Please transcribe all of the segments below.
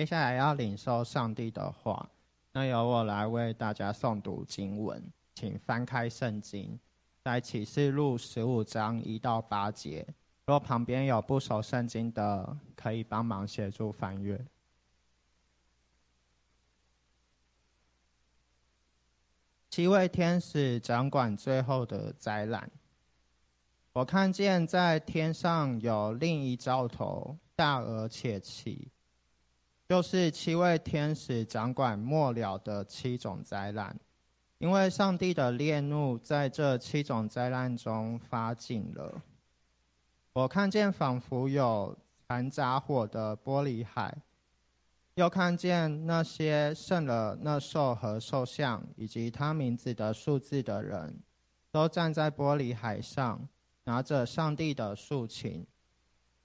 接下来要领受上帝的话，那由我来为大家诵读经文，请翻开圣经，在启示录十五章一到八节。若旁边有不熟圣经的，可以帮忙协助翻阅。七位天使掌管最后的灾难。我看见在天上有另一兆头，大而且奇，就是七位天使掌管末了的七种灾难。因为上帝的烈怒在这七种灾难中发尽了。我看见仿佛有残杂火的玻璃海，又看见那些胜了那兽和兽像以及他名字的数字的人，都站在玻璃海上，拿着上帝的竖琴。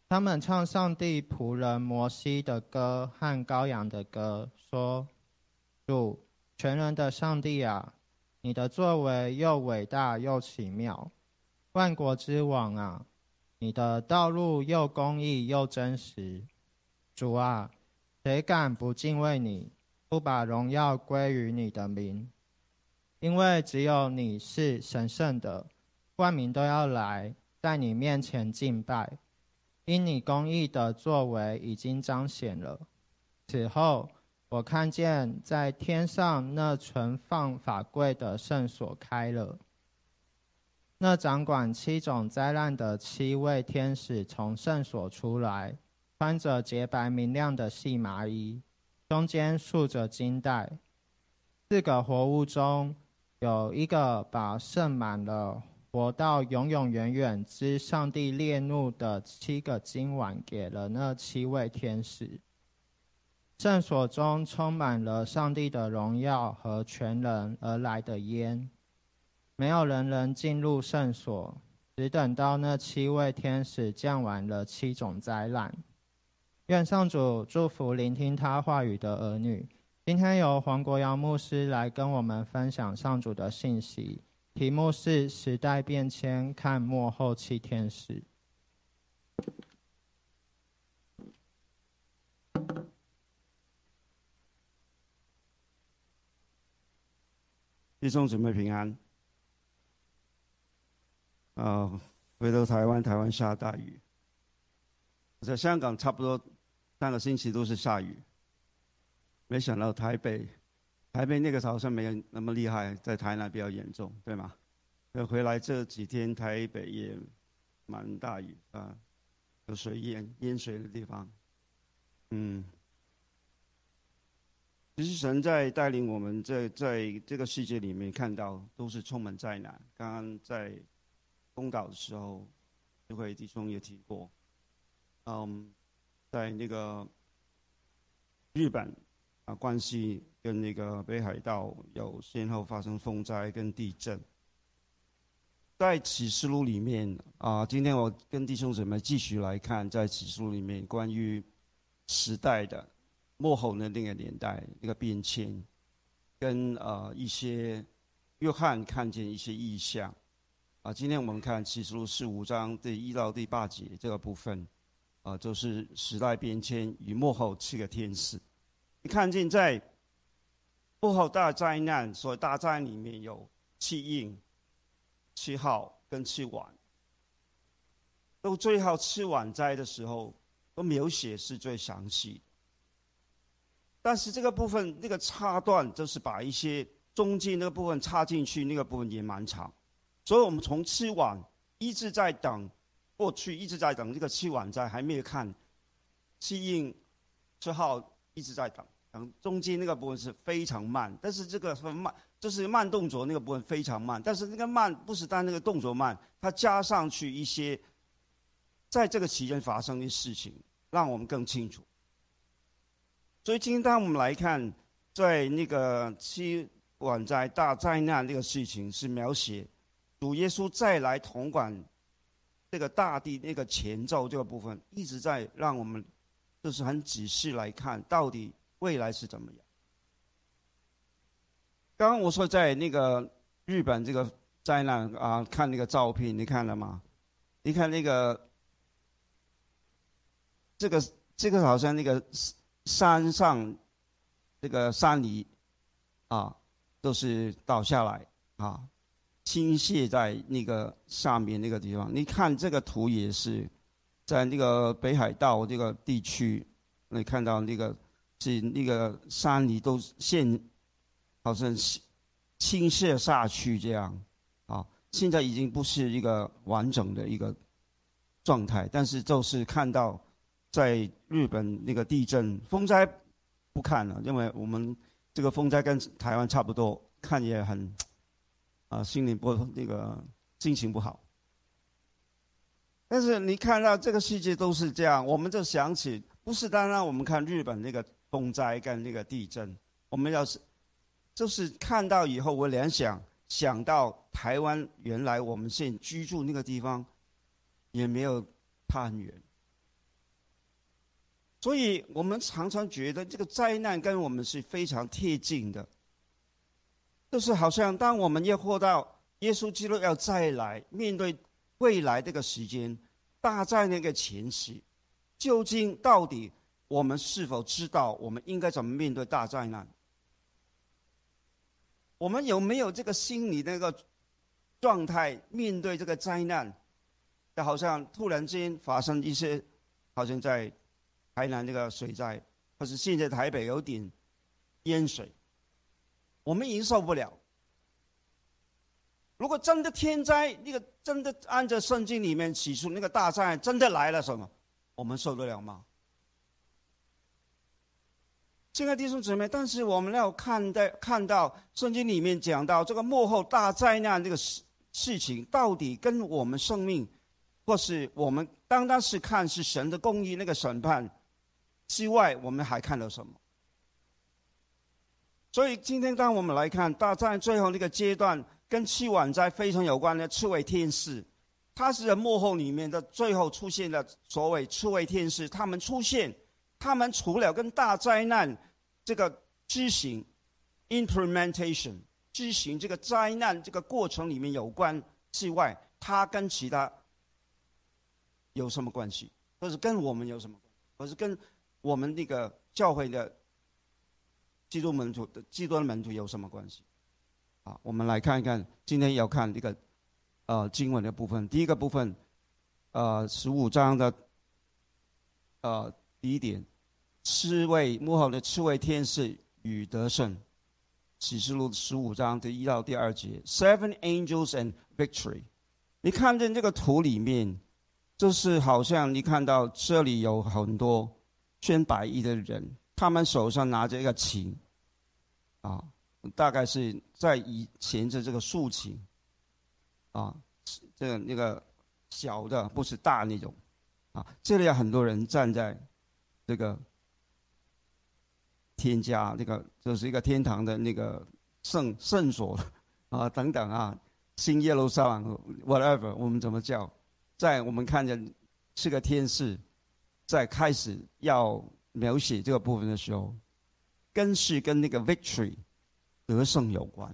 他们唱上帝仆人摩西的歌和羔羊的歌，说：“主全人的上帝啊，你的作为又伟大又奇妙，万国之王啊！”你的道路又公义又真实，主啊，谁敢不敬畏你，不把荣耀归于你的名？因为只有你是神圣的，万民都要来在你面前敬拜，因你公义的作为已经彰显了。此后，我看见在天上那存放法柜的圣所开了。那掌管七种灾难的七位天使从圣所出来，穿着洁白明亮的细麻衣，中间束着金带。四个活物中有一个把盛满了活到永永远远之上帝烈怒的七个今晚给了那七位天使。圣所中充满了上帝的荣耀和全能而来的烟。没有人能进入圣所，只等到那七位天使降完了七种灾难。愿上主祝福聆听他话语的儿女。今天由黄国尧牧师来跟我们分享上主的信息，题目是“时代变迁，看幕后七天使”。弟兄姊妹平安。啊，回到台湾，台湾下大雨。在香港差不多三个星期都是下雨。没想到台北，台北那个好像没有那么厉害，在台南比较严重，对吗？回来这几天台北也蛮大雨啊，有水淹淹水的地方。嗯，其实神在带领我们在在这个世界里面看到都是充满灾难。刚刚在。公道的时候，这位弟兄也提过，嗯，在那个日本啊，关系跟那个北海道有先后发生风灾跟地震。在启示录里面啊，今天我跟弟兄姊妹继续来看，在启示录里面关于时代的幕后的那个年代一个变迁，跟呃一些约翰看见一些异象。啊，今天我们看启示录四五章第一到第八节这个部分，啊，就是时代变迁与幕后七个天使。你看见在幕后大灾难，所以大灾里面有七印、七号跟七碗。都最后七碗灾的时候，都描写是最详细。但是这个部分那个插段，就是把一些中间那个部分插进去，那个部分也蛮长。所以我们从七晚一直在等，过去一直在等这个七晚在还没有看，七印七号一直在等，中间那个部分是非常慢，但是这个很慢，就是慢动作那个部分非常慢，但是那个慢不是单那个动作慢，它加上去一些，在这个期间发生的事情，让我们更清楚。所以今天当我们来看，在那个七晚灾大灾难这个事情是描写。主耶稣再来统管这个大地那个前奏这个部分，一直在让我们就是很仔细来看到底未来是怎么样。刚刚我说在那个日本这个灾难啊，看那个照片，你看了吗？你看那个这个这个好像那个山上这个山泥啊，都是倒下来啊，倾泻在那个下面那个地方。你看这个图也是，在那个北海道这个地区，你看到那个是那个山里都现好像倾泻下去这样啊。现在已经不是一个完整的一个状态，但是就是看到在日本那个地震风灾不看了，因为我们这个风灾跟台湾差不多，看也很啊心里不那个心情不好。但是你看到这个世界都是这样，我们就想起不是单单我们看日本那个风灾跟那个地震，我们要是就是看到以后我联想。想到台湾原来我们现居住那个地方，也没有很远，所以我们常常觉得这个灾难跟我们是非常贴近的，就是好像当我们要活到耶稣基督要再来，面对未来这个时间，大灾那个前夕，究竟到底我们是否知道我们应该怎么面对大灾难？我们有没有这个心理那个状态面对这个灾难？就好像突然间发生一些，好像在台南那个水灾，或是现在台北有点淹水，我们已经受不了。如果真的天灾，那个真的按照圣经里面起诉那个大灾真的来了，什么，我们受得了吗？亲爱的弟兄姊妹，但是我们要看待看到圣经里面讲到这个幕后大灾难这个事事情，到底跟我们生命，或是我们单单是看是神的公义那个审判之外，我们还看到什么？所以今天当我们来看大战最后那个阶段，跟七晚灾非常有关的刺猬天使，他是在幕后里面的最后出现的所谓刺猬天使，他们出现。他们除了跟大灾难这个执行 implementation 执行这个灾难这个过程里面有关之外，它跟其他有什么关系？或是跟我们有什么？或是跟我们那个教会的基督门徒的基督的门徒有什么关系？啊，我们来看一看，今天要看这个呃经文的部分。第一个部分，呃，十五章的呃第一点。刺猬幕后的刺猬天使与得胜，启示录十五章第一到第二节，Seven angels and victory。你看见这个图里面，就是好像你看到这里有很多穿白衣的人，他们手上拿着一个琴，啊，大概是在以前的这个竖琴，啊，这个那个小的不是大那种，啊，这里有很多人站在这个。添加那个，就是一个天堂的那个圣圣所啊，等等啊，新耶路撒冷，whatever，我们怎么叫？在我们看见是个天使，在开始要描写这个部分的时候，跟是跟那个 victory 得胜有关。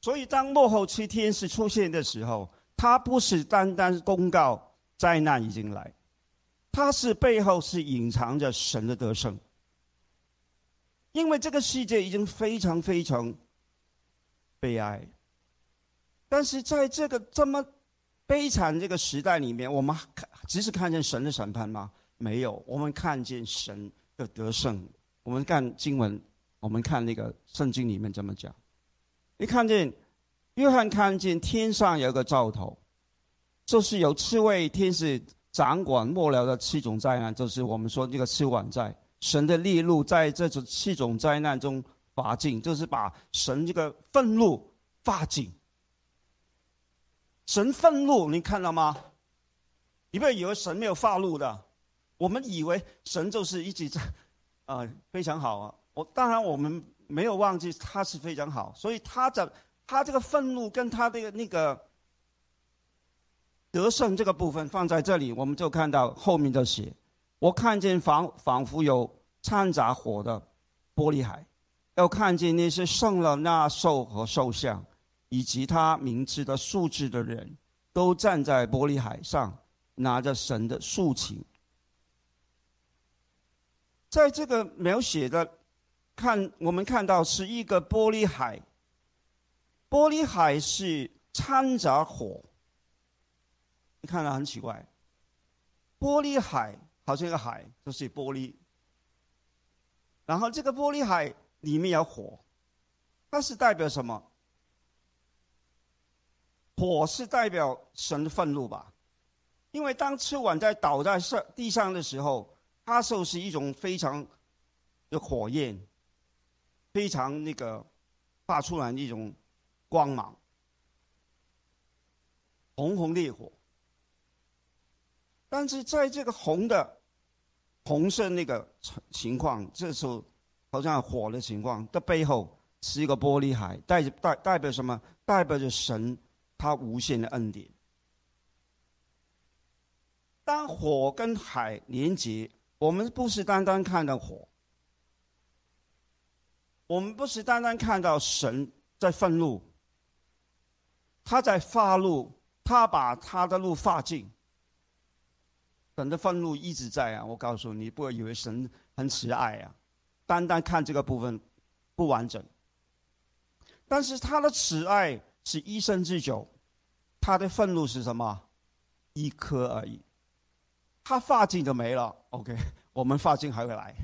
所以当幕后七天使出现的时候，他不是单单公告灾难已经来，他是背后是隐藏着神的得胜。因为这个世界已经非常非常悲哀，但是在这个这么悲惨这个时代里面，我们看只是看见神的审判吗？没有，我们看见神的得胜。我们看经文，我们看那个圣经里面怎么讲。你看见约翰看见天上有个兆头，就是有七位天使掌管末了的七种灾难，就是我们说这个七晚灾。神的烈怒在这种七种灾难中发尽，就是把神这个愤怒发尽。神愤怒，你看到吗？你不要以为神没有发怒的，我们以为神就是一直在，啊，非常好啊。我当然我们没有忘记他是非常好，所以他的他这个愤怒跟他的那个得胜这个部分放在这里，我们就看到后面的写。我看见仿仿佛有掺杂火的玻璃海，要看见那些胜了那兽和兽像，以及他名字的数字的人，都站在玻璃海上，拿着神的竖琴。在这个描写的看，我们看到是一个玻璃海，玻璃海是掺杂火。你看了很奇怪，玻璃海好像一个海，就是玻璃。然后这个玻璃海里面有火，它是代表什么？火是代表神的愤怒吧？因为当吃完在倒在上地上的时候，它就是一种非常的火焰，非常那个发出来的一种光芒，红红烈火。但是在这个红的红色那个情况，这时候好像火的情况的背后是一个玻璃海，代代代表什么？代表着神。他无限的恩典。当火跟海连接，我们不是单单看到火，我们不是单单看到神在愤怒，他在发怒，他把他的怒发尽。神的愤怒一直在啊！我告诉你，不要以为神很慈爱啊，单单看这个部分不完整。但是他的慈爱。是一生之久，他的愤怒是什么？一颗而已。他发尽就没了。OK，我们发尽还会来，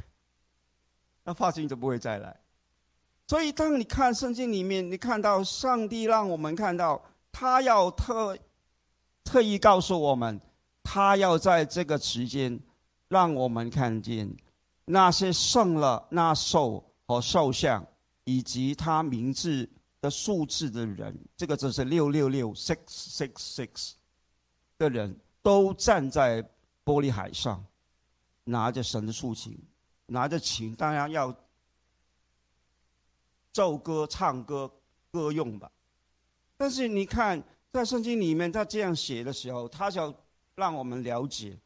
那发尽就不会再来。所以，当你看圣经里面，你看到上帝让我们看到，他要特特意告诉我们，他要在这个时间让我们看见那些胜了那兽和兽像，以及他名字。的数字的人，这个就是六六六 six six six 的人，都站在玻璃海上，拿着神的竖琴，拿着琴，当然要奏歌、唱歌、歌用吧。但是你看，在圣经里面，他这样写的时候，他就让我们了解，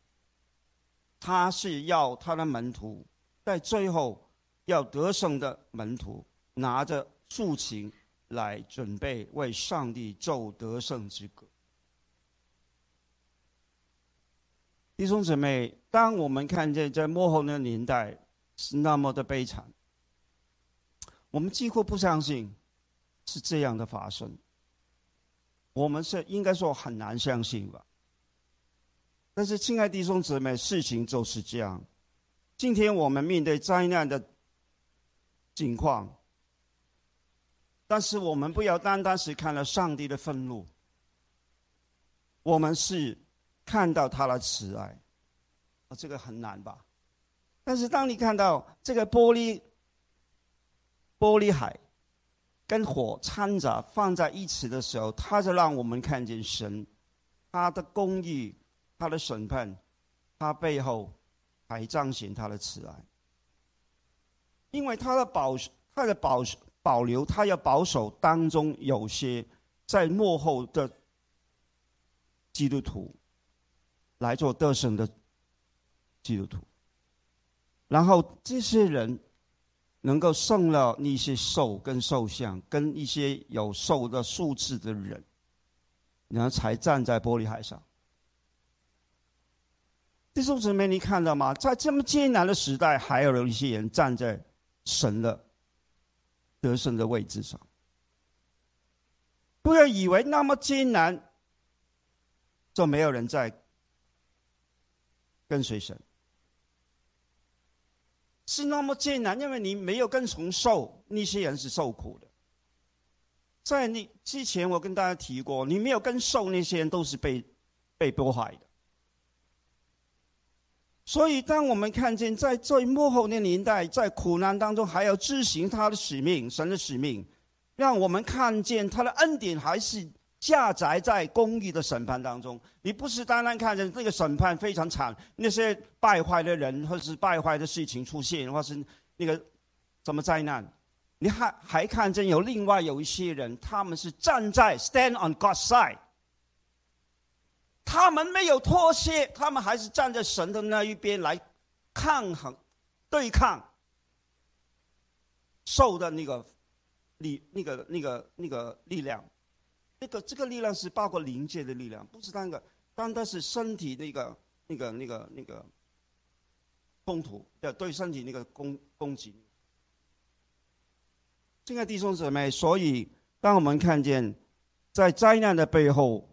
他是要他的门徒在最后要得胜的门徒拿着竖琴。来准备为上帝奏得胜之歌。弟兄姊妹，当我们看见在幕后那个年代是那么的悲惨，我们几乎不相信是这样的发生。我们是应该说很难相信吧。但是，亲爱弟兄姊妹，事情就是这样。今天我们面对灾难的境况。但是我们不要单单是看了上帝的愤怒，我们是看到他的慈爱，啊，这个很难吧？但是当你看到这个玻璃玻璃海跟火掺杂放在一起的时候，他就让我们看见神他的公义、他的审判，他背后还彰显他的慈爱，因为他的保他的保。保留他要保守当中有些在幕后的基督徒来做得胜的基督徒，然后这些人能够胜了那些兽跟兽像跟一些有兽的数字的人，然后才站在玻璃海上。弟兄姊妹，你看到吗？在这么艰难的时代，还有一些人站在神的。得胜的位置上，不要以为那么艰难，就没有人在跟随神。是那么艰难，因为你没有跟从受，那些人是受苦的。在你之前，我跟大家提过，你没有跟受，那些人都是被被迫害的。所以，当我们看见在最幕后的年代，在苦难当中还要执行他的使命，神的使命，让我们看见他的恩典还是下载在公义的审判当中。你不是单单看见这个审判非常惨，那些败坏的人或是败坏的事情出现，或是那个什么灾难，你还还看见有另外有一些人，他们是站在 stand on God's side。他们没有妥协，他们还是站在神的那一边来抗衡、对抗受的那个力、那个、那个、那个力量。那个这个力量是包括灵界的力量，不是单个单单是身体那个、那个、那个、那个冲突的对身体那个攻攻击。亲爱的弟兄姊妹，所以当我们看见在灾难的背后，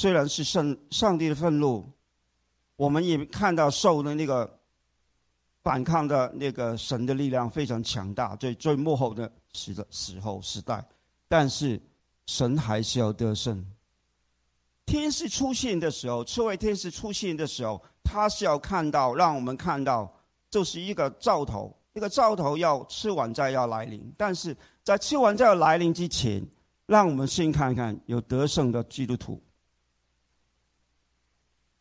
虽然是上上帝的愤怒，我们也看到受的那个反抗的那个神的力量非常强大，最最幕后的时的时候时代，但是神还是要得胜。天使出现的时候，刺猬天使出现的时候，他是要看到，让我们看到，就是一个兆头，一个兆头要吃完再要来临，但是。在吃完再要来临之前，让我们先看看有得胜的基督徒。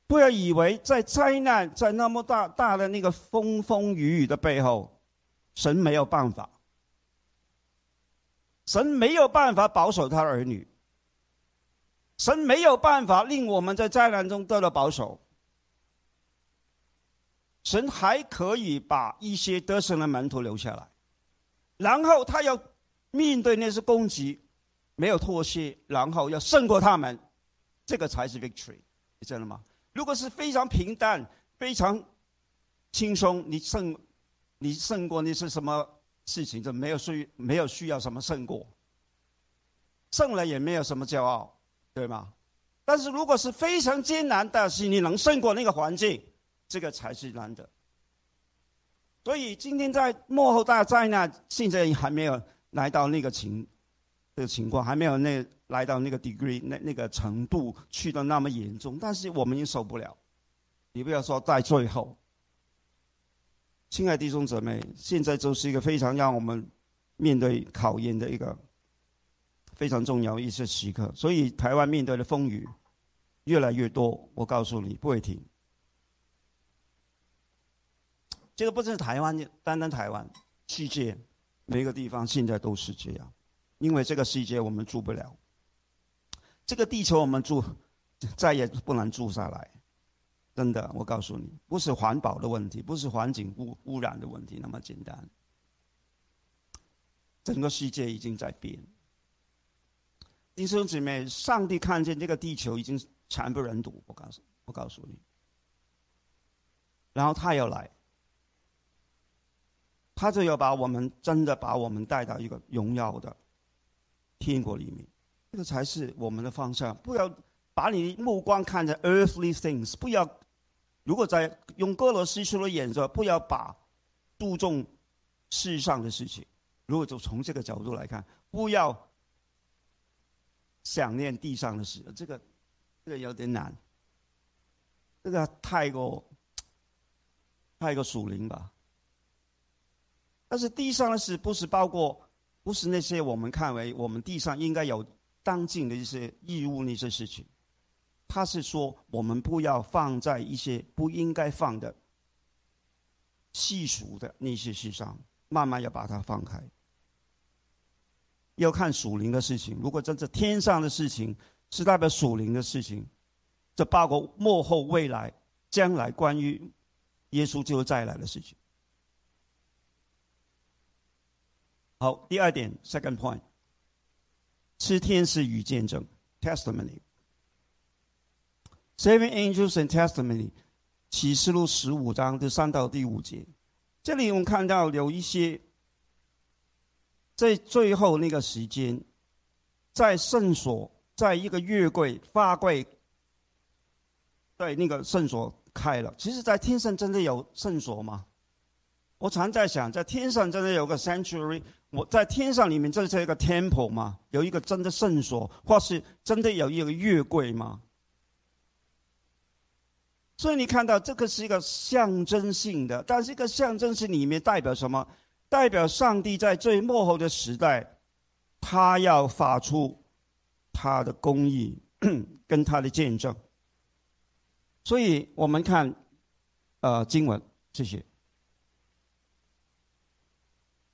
不要以为在灾难、在那么大大的那个风风雨雨的背后，神没有办法，神没有办法保守他儿女，神没有办法令我们在灾难中得到保守。神还可以把一些得胜的门徒留下来，然后他要。面对那些攻击，没有妥协，然后要胜过他们，这个才是 victory，你知道吗？如果是非常平淡、非常轻松，你胜，你胜过那是什么事情？就没有需没有需要什么胜过，胜了也没有什么骄傲，对吗？但是如果是非常艰难，但是你能胜过那个环境，这个才是难的。所以今天在幕后大灾难，现在还没有。来到那个情，这个情况还没有那来到那个 degree 那那个程度去的那么严重，但是我们也受不了。你不要说在最后，亲爱的弟兄姊妹，现在就是一个非常让我们面对考验的一个非常重要一些时刻。所以台湾面对的风雨越来越多，我告诉你不会停。这个不是台湾，单单台湾，世界。每个地方现在都是这样，因为这个世界我们住不了，这个地球我们住再也不能住下来，真的，我告诉你，不是环保的问题，不是环境污污染的问题那么简单，整个世界已经在变。弟兄姊妹，上帝看见这个地球已经惨不忍睹，我告诉，我告诉你，然后他要来。他就要把我们真的把我们带到一个荣耀的天国里面，这个才是我们的方向。不要把你的目光看着 earthly things，不要如果在用哥罗西书的眼色，不要把注重世上的事情。如果就从这个角度来看，不要想念地上的事，这个这个有点难，这个太过太过属灵吧。但是地上的事不是包括，不是那些我们看为我们地上应该有当尽的一些义务那些事情，他是说我们不要放在一些不应该放的细数的那些事上，慢慢要把它放开。要看属灵的事情，如果真是天上的事情，是代表属灵的事情，这包括幕后未来将来关于耶稣就再来的事情。好，第二点，second point，是天使与见证，testimony，seven angels and testimony，启示录十五章第三到第五节，这里我们看到有一些，在最后那个时间，在圣所，在一个月柜花柜，对那个圣所开了。其实，在天上真的有圣所吗？我常在想，在天上真的有个 sanctuary。我在天上里面，这是一个 temple 吗？有一个真的圣所，或是真的有一个月柜吗？所以你看到这个是一个象征性的，但是一个象征性里面代表什么？代表上帝在最末后的时代，他要发出他的公义 跟他的见证。所以我们看，呃，经文这些。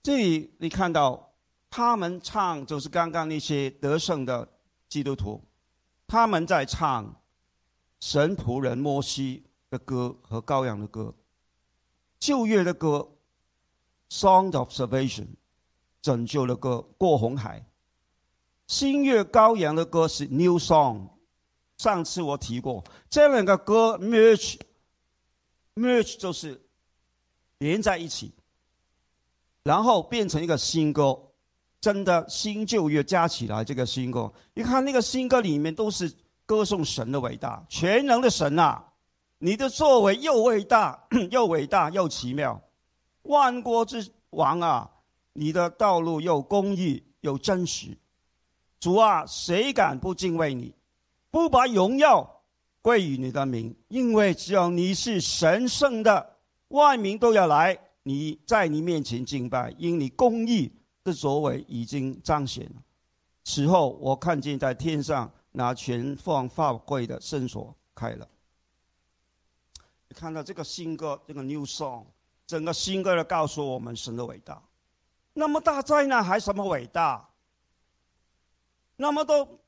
这里你看到，他们唱就是刚刚那些得胜的基督徒，他们在唱神仆人摩西的歌和羔羊的歌，旧约的歌，Song of Salvation，拯救的歌过红海，新月羔羊的歌是 New Song，上次我提过。这两个歌，merge，merge 就是连在一起，然后变成一个新歌，真的新旧约加起来这个新歌，你看那个新歌里面都是歌颂神的伟大，全能的神啊，你的作为又伟大 又伟大又奇妙，万国之王啊，你的道路又公义又真实，主啊，谁敢不敬畏你，不把荣耀？归于你的名，因为只有你是神圣的，万民都要来你在你面前敬拜，因你公义的作为已经彰显了。此后，我看见在天上拿权放法柜的圣所开了。你看到这个新歌，这个 new song，整个新歌的告诉我们神的伟大。那么大灾难还什么伟大？那么多。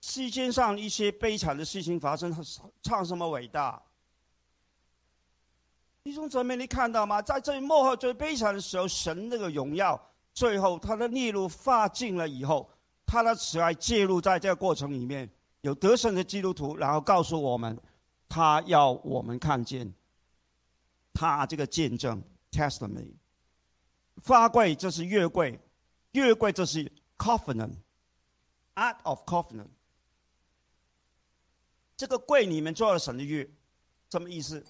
世间上一些悲惨的事情发生，唱什么伟大？弟兄姊妹，你看到吗？在最幕后最悲惨的时候，神那个荣耀，最后他的逆路发尽了以后，他的慈爱介入在这个过程里面，有得胜的基督徒，然后告诉我们，他要我们看见他这个见证 （testimony）。发柜这是月柜，月柜这是 covenant，art of covenant。这个柜里面做了神的月，什么意思？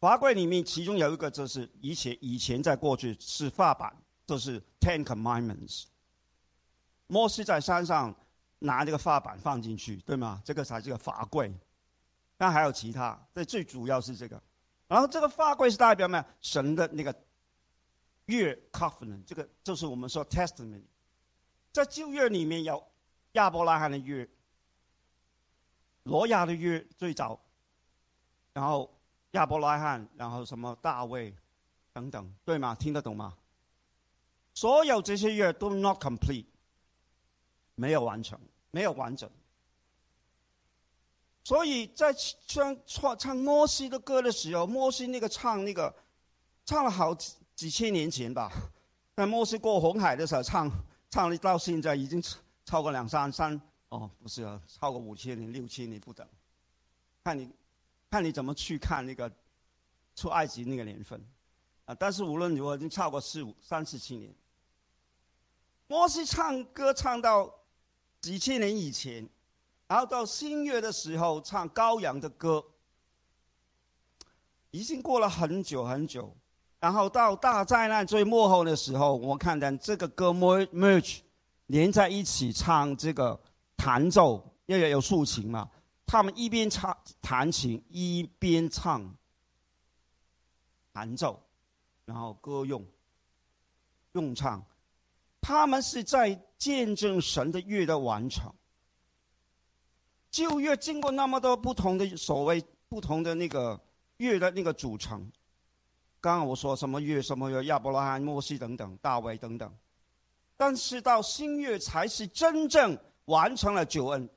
法柜里面其中有一个就是以前以前在过去是法版，就是 Ten Commandments。摩西在山上拿这个法版放进去，对吗？这个才是个法柜。但还有其他，这最主要是这个。然后这个法柜是代表什么？神的那个约 Covenant，这个就是我们说 Testament。在旧约里面有亚伯拉罕的约。罗亚的约最早，然后亚伯拉罕，然后什么大卫，等等，对吗？听得懂吗？所有这些约都 not complete，没有完成，没有完整。所以在唱唱唱摩西的歌的时候，摩西那个唱那个，唱了好几几千年前吧，在摩西过红海的时候唱，唱了到现在已经超过两三三。哦，不是啊，超过五千年、六千年不等，看你，看你怎么去看那个出埃及那个年份，啊！但是无论如何，已经超过四五三四七年。摩西唱歌唱到几千年以前，然后到新月的时候唱羔羊的歌，已经过了很久很久。然后到大灾难最幕后的时候，我看见这个歌 merge 连在一起唱这个。弹奏要有有竖琴嘛？他们一边唱弹琴，一边唱弹奏，然后歌用用唱，他们是在见证神的乐的完成。旧乐经过那么多不同的所谓不同的那个乐的那个组成，刚刚我说什么乐什么乐，亚伯拉罕、摩西等等，大卫等等，但是到新乐才是真正。完成了九恩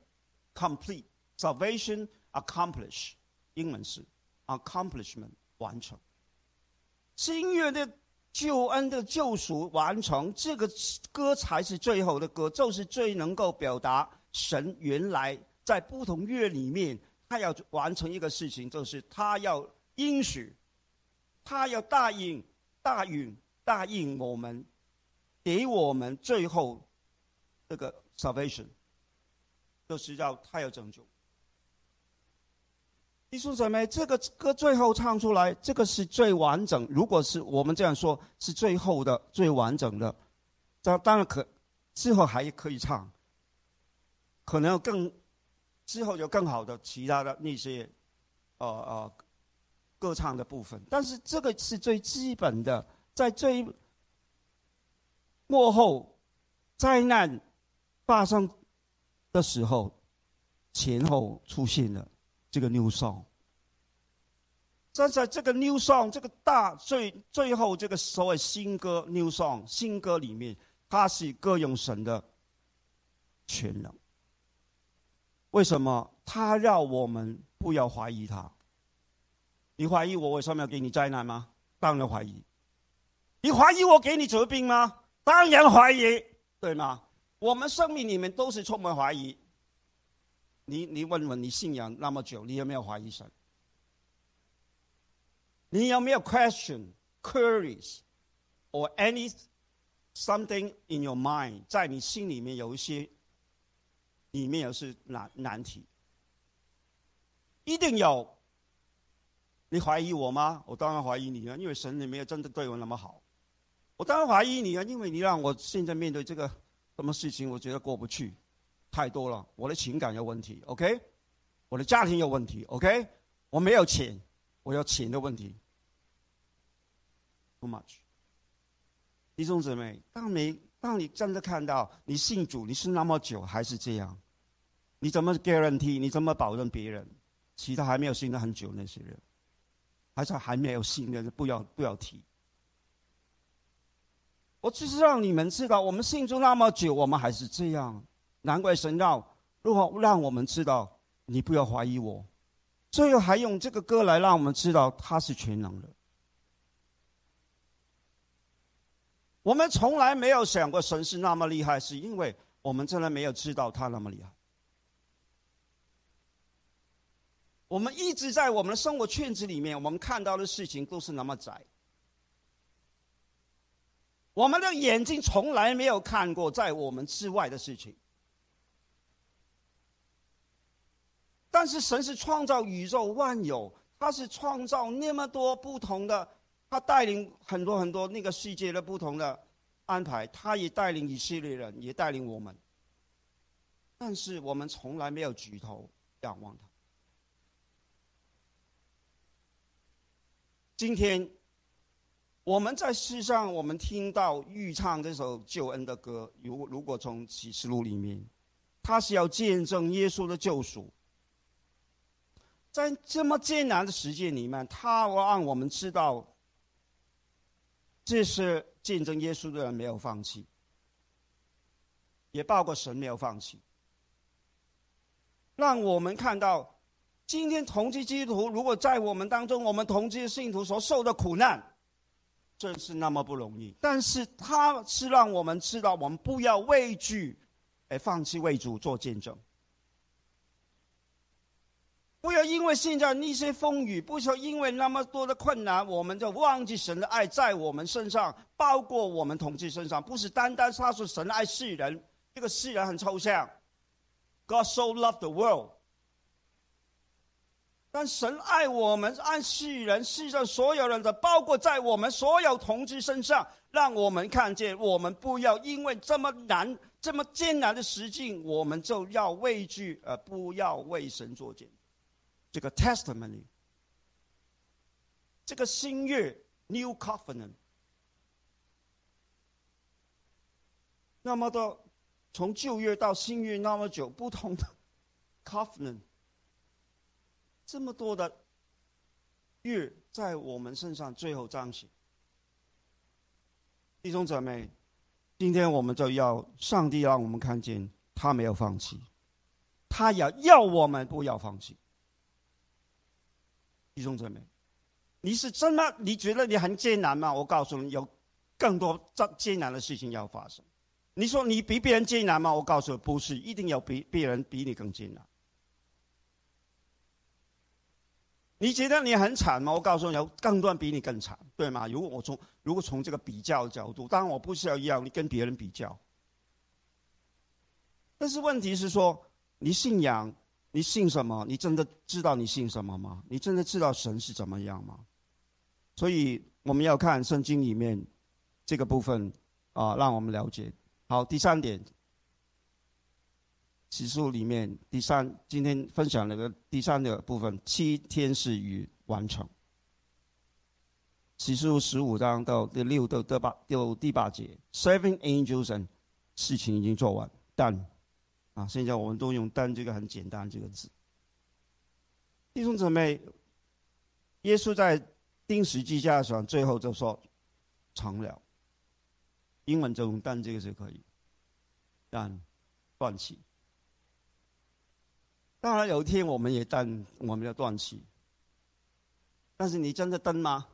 ，complete salvation accomplish，英文是 accomplishment 完成。新约的救恩的救赎完成，这个歌才是最后的歌，就是最能够表达神原来在不同乐里面，他要完成一个事情，就是他要应许，他要答应答应答应我们，给我们最后这个 salvation。就是要他要拯救。弟兄姊妹，这个歌最后唱出来，这个是最完整。如果是我们这样说，是最后的、最完整的。这当然可，之后还可以唱，可能更之后有更好的其他的那些，呃呃，歌唱的部分。但是这个是最基本的，在最幕后灾难发生。的时候，前后出现了这个 new song。站在这个 new song 这个大最最后这个所谓新歌 new song 新歌里面，它是歌咏神的全能。为什么？他让我们不要怀疑他。你怀疑我为什么要给你灾难吗？当然怀疑。你怀疑我给你折病吗？当然怀疑，对吗？我们生命里面都是充满怀疑。你你问问你信仰那么久，你有没有怀疑神？你有没有 question, queries, or any something in your mind？在你心里面有一些，里面有是难难题，一定有。你怀疑我吗？我当然怀疑你啊，因为神你没有真的对我那么好。我当然怀疑你啊，因为你让我现在面对这个什么事情，我觉得过不去，太多了。我的情感有问题，OK？我的家庭有问题，OK？我没有钱，我有钱的问题。Too much，弟兄姊妹，当你当你真的看到你信主，你是那么久还是这样，你怎么 guarantee？你怎么保证别人？其他还没有信的很久那些人，还是还没有信的，不要不要提。我只是让你们知道，我们信主那么久，我们还是这样。难怪神让，如果让我们知道，你不要怀疑我。最后还用这个歌来让我们知道他是全能的。我们从来没有想过神是那么厉害，是因为我们真的没有知道他那么厉害。我们一直在我们的生活圈子里面，我们看到的事情都是那么窄。我们的眼睛从来没有看过在我们之外的事情。但是神是创造宇宙万有，他是创造那么多不同的。他带领很多很多那个世界的不同的安排，他也带领以色列人，也带领我们。但是我们从来没有举头仰望他。今天我们在世上，我们听到预唱这首救恩的歌，如如果从启示录里面，他是要见证耶稣的救赎。在这么艰难的时间里面，他让我们知道。这是见证耶稣的人没有放弃，也包括神没有放弃。让我们看到，今天同基基督徒如果在我们当中，我们同基的信徒所受的苦难，真是那么不容易。但是他是让我们知道，我们不要畏惧，而放弃为主做见证。不要因为现在那些风雨，不说因为那么多的困难，我们就忘记神的爱在我们身上，包括我们同志身上。不是单单他说神爱世人，这个世人很抽象。God so loved the world，但神爱我们，爱世人，世上所有人的，包括在我们所有同志身上，让我们看见，我们不要因为这么难、这么艰难的时境，我们就要畏惧，而不要为神作见。这个 testimony，这个新月 New Covenant，那么多从旧月到新月那么久不同的 Covenant，这么多的月在我们身上最后彰显。弟兄姊妹，今天我们就要上帝让我们看见他没有放弃，他要要我们不要放弃。弟兄姊妹，你是真的？你觉得你很艰难吗？我告诉你，有更多艰艰难的事情要发生。你说你比别人艰难吗？我告诉你，不是，一定有比别人比你更艰难。你觉得你很惨吗？我告诉你，有更多人比你更惨，对吗？如果我从如果从这个比较角度，当然我不是要要你跟别人比较，但是问题是说，你信仰。你信什么？你真的知道你信什么吗？你真的知道神是怎么样吗？所以我们要看圣经里面这个部分啊，让我们了解。好，第三点，启示录里面第三，今天分享那个第三个部分，七天使与完成。启示十五章到第六到第八到第八节，Seven angels and 事情已经做完，但。啊，现在我们都用“但”这个很简单这个字。弟兄姊妹，耶稣在钉十字架上，最后就说成了。英文就用“但”这个就可以，但断气。当然有一天我们也但我们要断气。但是你真的登吗？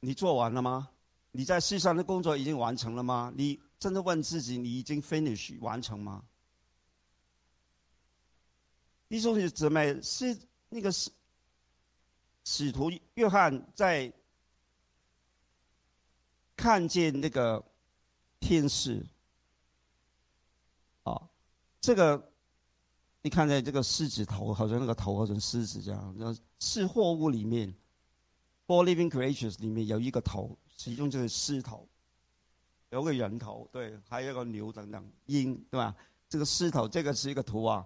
你做完了吗？你在世上的工作已经完成了吗？你真的问自己，你已经 finish 完成吗？弟兄姊妹，是那个是使徒约翰在看见那个天使，啊，这个你看在这个狮子头，好像那个头好像狮子这样，那是货物里面，four living creatures 里面有一个头，其中就是狮头，有个人头，对，还有个牛等等，鹰，对吧？这个狮头，这个是一个图啊，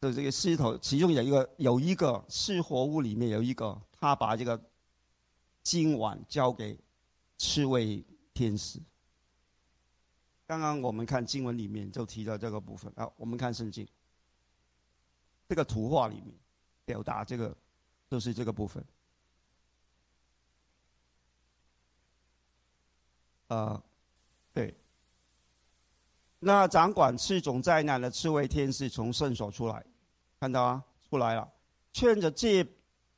的这个狮头，其中有一个有一个是活物里面有一个，他把这个今晚交给。刺猬天使。刚刚我们看经文里面就提到这个部分啊，我们看圣经，这个图画里面表达这个，就是这个部分。啊，对。那掌管四种灾难的刺猬天使从圣所出来，看到啊，出来了，穿着洁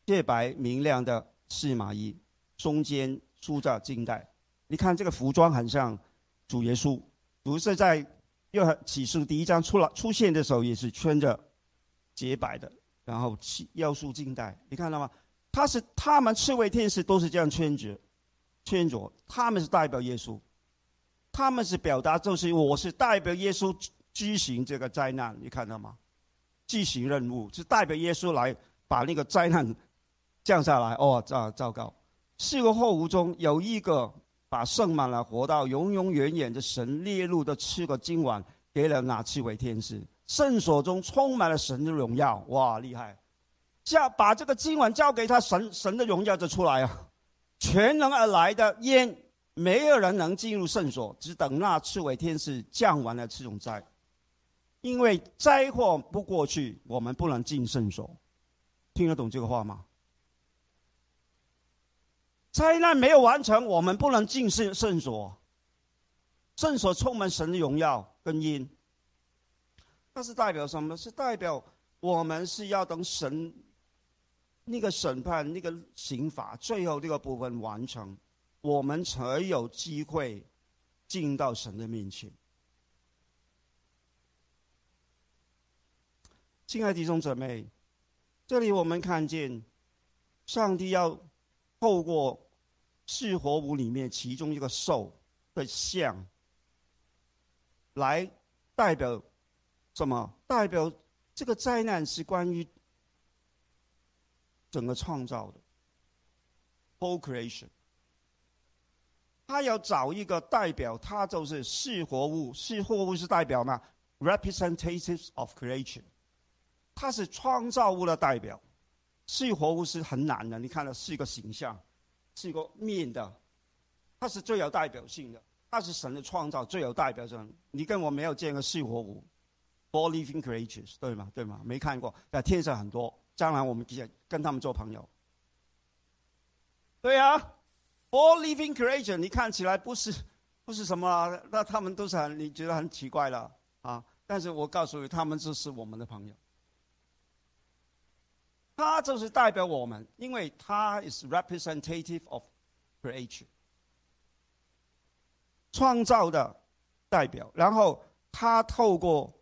洁白明亮的细麻衣，中间。梳着金带，你看这个服装很像主耶稣，不是在约启示第一章出来出现的时候也是穿着洁白的，然后腰束金带，你看到吗？他是他们刺猬天使都是这样穿着，穿着他们是代表耶稣，他们是表达就是我是代表耶稣执行这个灾难，你看到吗？执行任务是代表耶稣来把那个灾难降下来，哦，糟糟糕。四个后无中有一个把盛满了活到永永远远的神列入的七个今晚给了那七位天使？圣所中充满了神的荣耀，哇，厉害！交把这个今晚交给他，神神的荣耀就出来啊！全能而来的烟，没有人能进入圣所，只等那七位天使降完了这种灾。因为灾祸不过去，我们不能进圣所。听得懂这个话吗？灾难没有完成，我们不能进圣圣所。圣所充满神的荣耀跟因。那是代表什么？是代表我们是要等神那个审判、那个刑罚最后这个部分完成，我们才有机会进到神的面前。亲爱的弟兄姊妹，这里我们看见上帝要透过。四活物里面其中一个兽的像，来代表什么？代表这个灾难是关于整个创造的，whole creation。他要找一个代表，他就是四活物。四活物是代表嘛？representatives of creation。他是创造物的代表。四活物是很难的，你看了四个形象。是一个面的，它是最有代表性的，它是神的创造最有代表性。你跟我没有见过四活物，four living creatures，对吗？对吗？没看过，在天上很多，将来我们跟跟他们做朋友。对啊 All living creatures，你看起来不是 不是什么，那他们都是很你觉得很奇怪了啊？但是我告诉你，他们就是我们的朋友。他就是代表我们，因为他 is representative of creation，创造的代表。然后他透过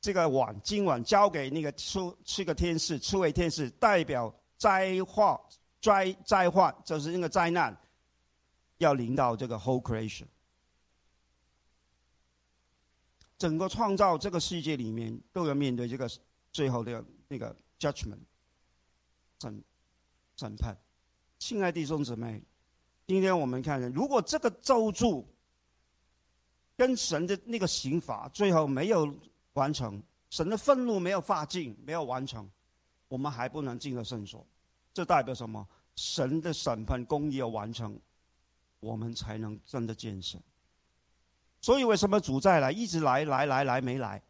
这个碗，今晚交给那个出七个天使，七位天使代表灾祸、灾灾患，就是那个灾难，要临到这个 whole creation。整个创造这个世界里面，都要面对这个最后的那个 judgment。审审判，亲爱的弟兄姊妹，今天我们看，如果这个咒诅跟神的那个刑罚最后没有完成，神的愤怒没有发尽，没有完成，我们还不能进入圣所。这代表什么？神的审判公义要完成，我们才能真的见神。所以为什么主再来，一直来来来来没来？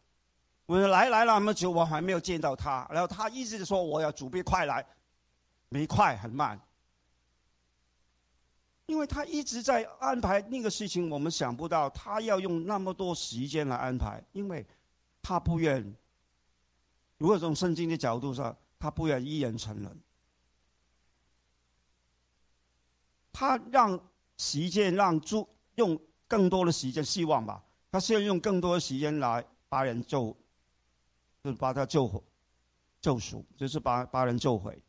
我来来那么久，我还没有见到他。然后他一直说我要主别快来。没快，很慢，因为他一直在安排那个事情，我们想不到他要用那么多时间来安排，因为他不愿。如果从圣经的角度上，他不愿一人成人，他让时间让主用更多的时间，希望吧，他是要用更多的时间来把人救，就是把他救活、救赎，就是把把人救回。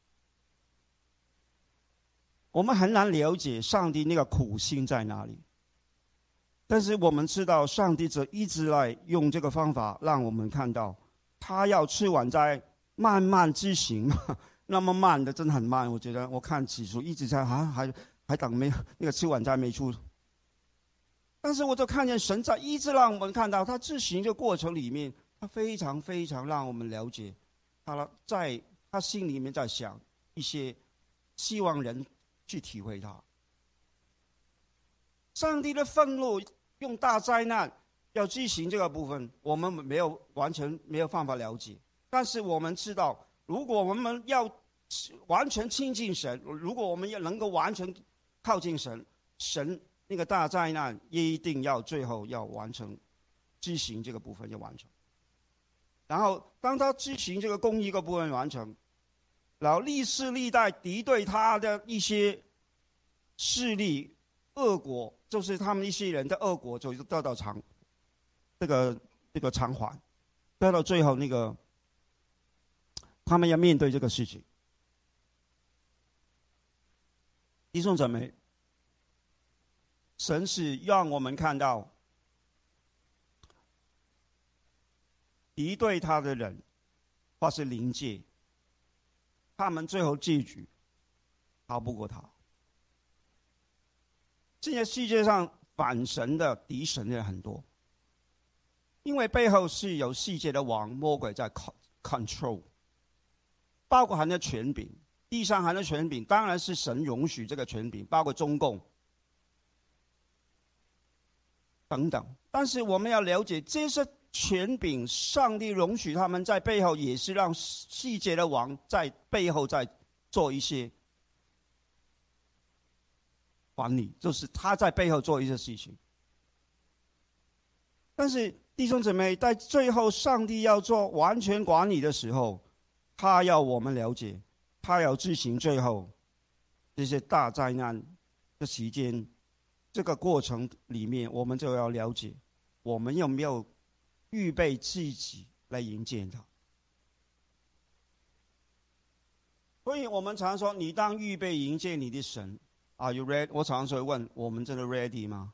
我们很难了解上帝那个苦心在哪里。但是我们知道，上帝则一直来用这个方法让我们看到，他要吃完斋慢慢执行，那么慢的真的很慢。我觉得我看起初一直在啊，还还等没那个吃晚餐没出。但是我就看见神在一直让我们看到他执行这过程里面，他非常非常让我们了解，他在他心里面在想一些，希望人去体会他。上帝的愤怒用大灾难要执行这个部分，我们没有完全没有办法了解。但是我们知道，如果我们要完全亲近神，如果我们要能够完全靠近神，神。那个大灾难一定要最后要完成执行这个部分要完成，然后当他执行这个公益个部分完成，然后历世历代敌对他的一些势力恶果，就是他们一些人的恶果，就得到偿这个这个偿还，得到最后那个他们要面对这个事情，弟兄姊妹。神是让我们看到敌对他的人，或是灵界，他们最后结局逃不过他。现在世界上反神的敌神的人很多，因为背后是有世界的王魔鬼在 control，包括含的权柄，地上含的权柄，当然是神容许这个权柄，包括中共。等等，但是我们要了解，这些权柄，上帝容许他们在背后，也是让世界的王在背后在做一些管理，就是他在背后做一些事情。但是弟兄姊妹，在最后上帝要做完全管理的时候，他要我们了解，他要执行最后这些大灾难的期间。这个过程里面，我们就要了解，我们有没有预备自己来迎接他。所以我们常说，你当预备迎接你的神，Are you ready？我常常会问，我们真的 ready 吗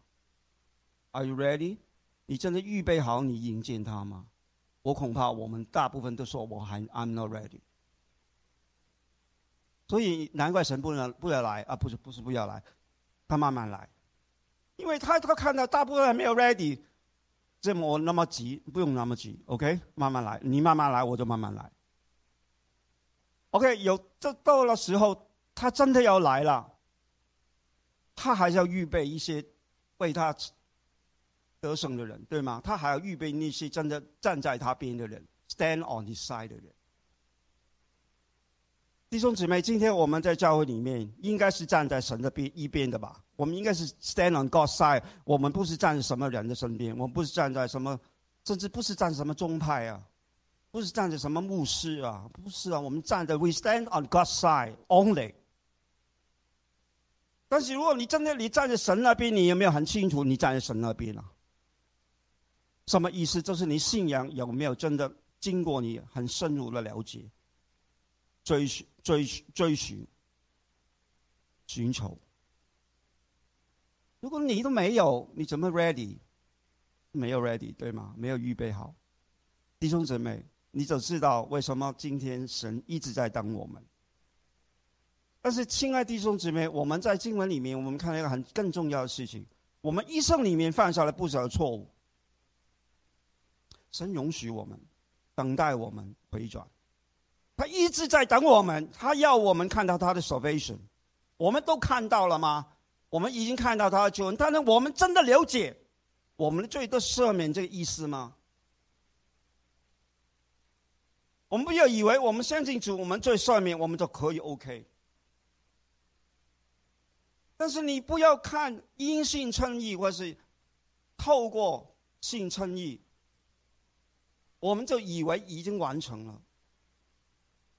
？Are you ready？你真的预备好你迎接他吗？我恐怕我们大部分都说我还 I'm not ready。所以难怪神不能不要来啊！不是不是不要来，他慢慢来。因为他他看到大部分人没有 ready，这么那么急，不用那么急，OK，慢慢来，你慢慢来，我就慢慢来。OK，有这到了时候，他真的要来了，他还是要预备一些为他得胜的人，对吗？他还要预备那些真的站在他边的人，stand on his side 的人。弟兄姊妹，今天我们在教会里面应该是站在神的边一边的吧？我们应该是 stand on God's side。我们不是站在什么人的身边，我们不是站在什么，甚至不是站在什么宗派啊，不是站在什么牧师啊，不是啊，我们站在 We stand on God's side only。但是如果你真的你站在神那边，你有没有很清楚你站在神那边啊？什么意思？就是你信仰有没有真的经过你很深入的了解？追寻、追寻、追寻、寻求。如果你都没有，你怎么 ready？没有 ready，对吗？没有预备好，弟兄姊妹，你就知道为什么今天神一直在等我们。但是，亲爱弟兄姊妹，我们在经文里面，我们看到一个很更重要的事情：我们一生里面犯下了不少的错误，神容许我们，等待我们回转。他一直在等我们，他要我们看到他的 salvation，我们都看到了吗？我们已经看到他的救恩，但是我们真的了解我们的罪都赦免这个意思吗？我们不要以为我们相信主，我们罪赦免，我们就可以 OK。但是你不要看因信称义，或是透过信称义，我们就以为已经完成了。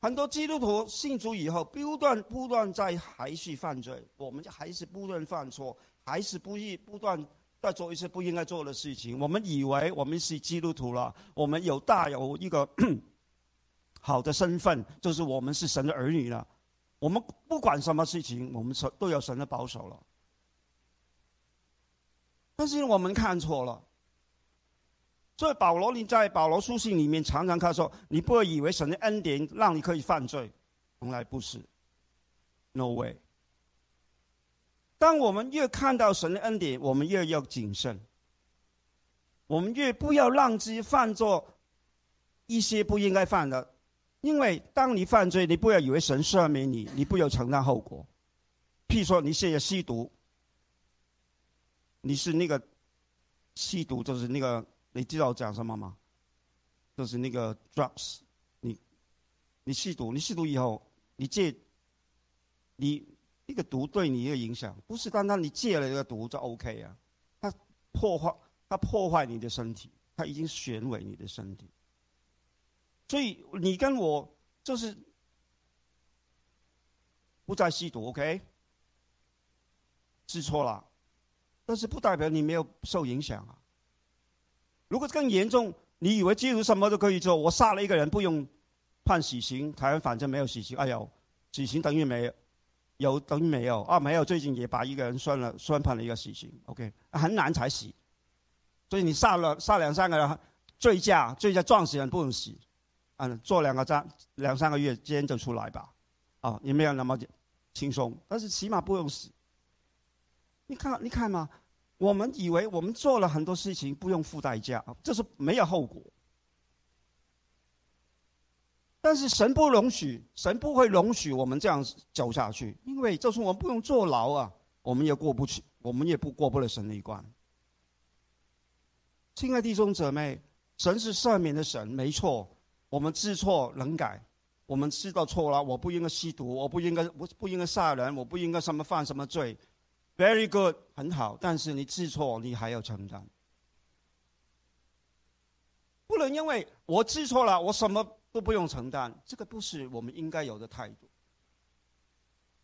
很多基督徒信主以后，不断不断在还是犯罪，我们就还是不断犯错，还是不义不断在做一些不应该做的事情。我们以为我们是基督徒了，我们有大有一个 好的身份，就是我们是神的儿女了。我们不管什么事情，我们神都有神的保守了。但是我们看错了。所以保罗你在保罗书信里面常常看说，你不要以为神的恩典让你可以犯罪，从来不是，no way。当我们越看到神的恩典，我们越要谨慎，我们越不要让自己犯做一些不应该犯的。因为当你犯罪，你不要以为神赦免你，你不要承担后果。譬如说，你现在吸毒，你是那个吸毒，就是那个，你知道我讲什么吗？就是那个 drugs，你你吸毒，你吸毒以后，你戒，你那个毒对你的影响，不是单单你戒了这个毒就 OK 啊，它破坏，它破坏你的身体，它已经损毁你的身体。所以你跟我就是不再吸毒，OK？知错了，但是不代表你没有受影响啊。如果更严重，你以为基督什么都可以做？我杀了一个人不用判死刑，台湾反正没有死刑。哎呦，死刑等于没有，有等于没有啊？没有，最近也把一个人算了宣判了一个死刑，OK？很难才死。所以你杀了杀两三个人，醉驾醉驾撞死人不用死。嗯，做两个站两三个月，今天就出来吧，啊，也没有那么轻松，但是起码不用死。你看，你看嘛，我们以为我们做了很多事情不用付代价，这是没有后果。但是神不容许，神不会容许我们这样走下去，因为就是我们不用坐牢啊，我们也过不去，我们也不过不了神那一关。亲爱的弟兄姊妹，神是赦免的神，没错。我们知错能改，我们知道错了，我不应该吸毒，我不应该，我不应该杀人，我不应该什么犯什么罪，very good，很好。但是你知错，你还要承担，不能因为我知错了，我什么都不用承担，这个不是我们应该有的态度。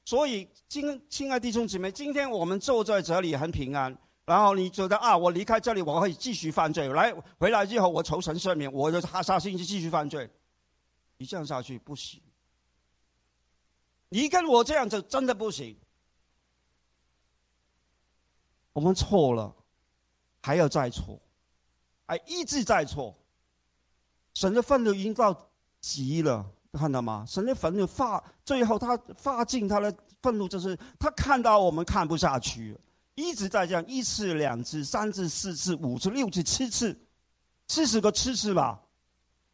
所以，亲亲爱弟兄姊妹，今天我们坐在这里很平安。然后你觉得啊，我离开这里，我可以继续犯罪。来回来之后，我求神赦免，我就哈杀心就继续犯罪。你这样下去不行。你跟我这样子真的不行。我们错了，还要再错，还一直在错。神的愤怒已经到极了，看到吗？神的愤怒发，最后他发尽他的愤怒，就是他看到我们看不下去。一直在这样，一次、两次、三次、四次、五次、六次、七次，七十个七次吧。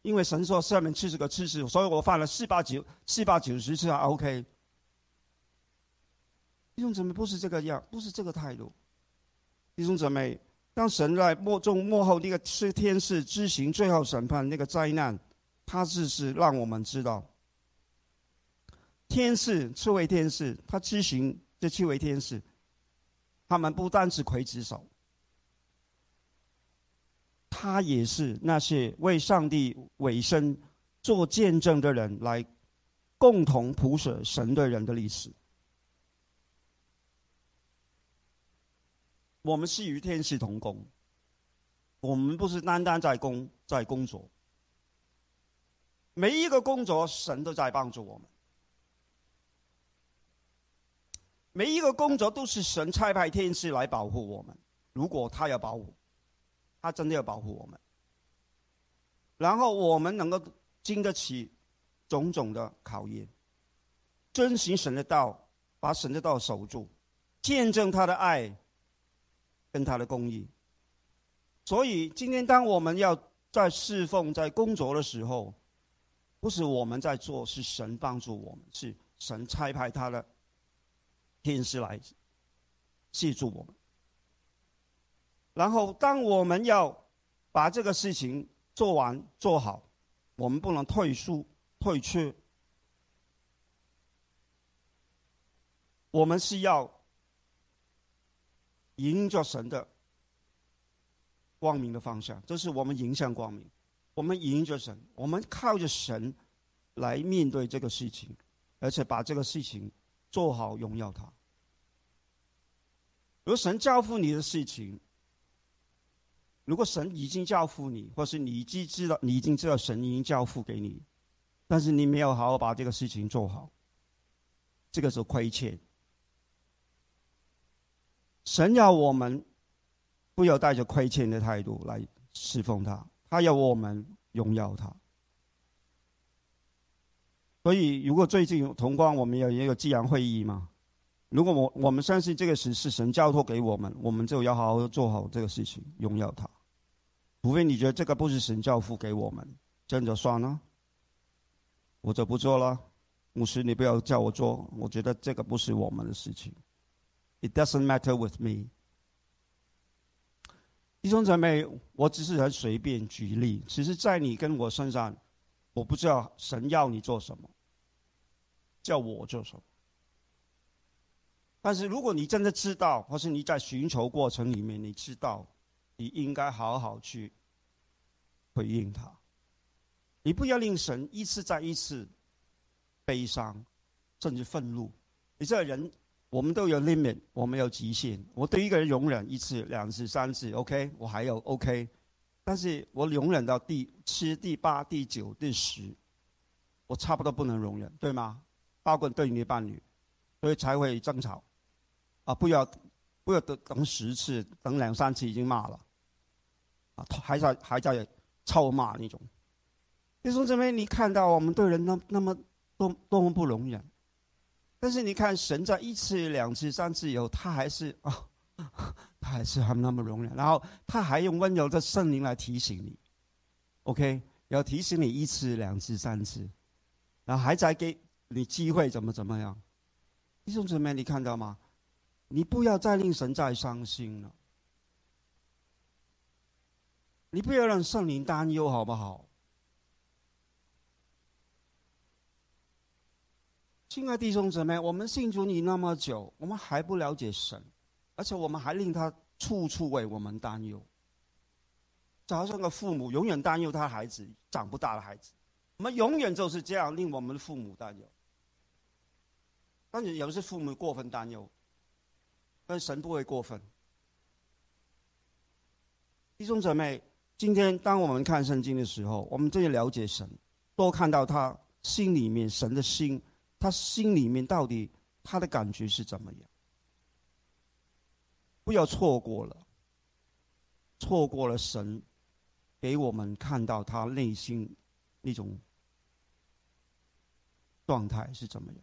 因为神说下面七十个七次，所以我犯了四八九、四八九十次还 OK。弟兄姊妹，不是这个样，不是这个态度。弟兄姊妹，当神在末中末后那个是天使执行最后审判那个灾难，他只是让我们知道，天使七位天使，他执行这七位天使。他们不单是刽子手，他也是那些为上帝委身做见证的人，来共同谱写神对人的历史。我们是与天使同工，我们不是单单在工在工作，每一个工作神都在帮助我们。每一个工作都是神差派天使来保护我们。如果他要保护，他真的要保护我们。然后我们能够经得起种种的考验，遵行神的道，把神的道守住，见证他的爱跟他的公义。所以今天当我们要在侍奉、在工作的时候，不是我们在做，是神帮助我们，是神差派他的。天使来记住我们，然后当我们要把这个事情做完做好，我们不能退缩退却，我们是要迎着神的光明的方向，这是我们迎向光明，我们迎着神，我们靠着神来面对这个事情，而且把这个事情做好，荣耀他。如果神交付你的事情，如果神已经交付你，或是你已经知道，你已经知道神已经交付给你，但是你没有好好把这个事情做好，这个是亏欠。神要我们不要带着亏欠的态度来侍奉他，他要我们荣耀他。所以，如果最近同光我们有一个寄养会议嘛，如果我我们相信这个事是神交托给我们，我们就要好好做好这个事情，荣耀他。除非你觉得这个不是神教付给我们，这样就算了，我就不做了。牧师，你不要叫我做，我觉得这个不是我们的事情。It doesn't matter with me。弟兄姊妹，我只是很随便举例，其实，在你跟我身上，我不知道神要你做什么，叫我做什么。但是，如果你真的知道，或是你在寻求过程里面，你知道，你应该好好去回应他。你不要令神一次再一次。悲伤，甚至愤怒。你这个人，我们都有 limit，我们有极限。我对一个人容忍一次、两次、三次，OK，我还有 OK。但是我容忍到第七、第八、第九、第十，我差不多不能容忍，对吗？包括对你的伴侣，所以才会争吵。啊，不要，不要等等十次，等两三次已经骂了，啊，还在还在臭骂那种。弟兄姊妹，你看到我们对人那那么。多多么不容忍，但是你看，神在一次、两次、三次以后，他还是啊，他还是还那么容忍，然后他还用温柔的圣灵来提醒你，OK，要提醒你一次、两次、三次，然后还在给你机会，怎么怎么样？弟兄姊妹，你看到吗？你不要再令神再伤心了，你不要让圣灵担忧，好不好？亲爱弟兄姊妹，我们信主你那么久，我们还不了解神，而且我们还令他处处为我们担忧。就好像个父母永远担忧他孩子长不大的孩子，我们永远就是这样令我们的父母担忧。但是有些父母过分担忧，但神不会过分。弟兄姊妹，今天当我们看圣经的时候，我们真的了解神，多看到他心里面神的心。他心里面到底他的感觉是怎么样？不要错过了，错过了神给我们看到他内心那种状态是怎么样？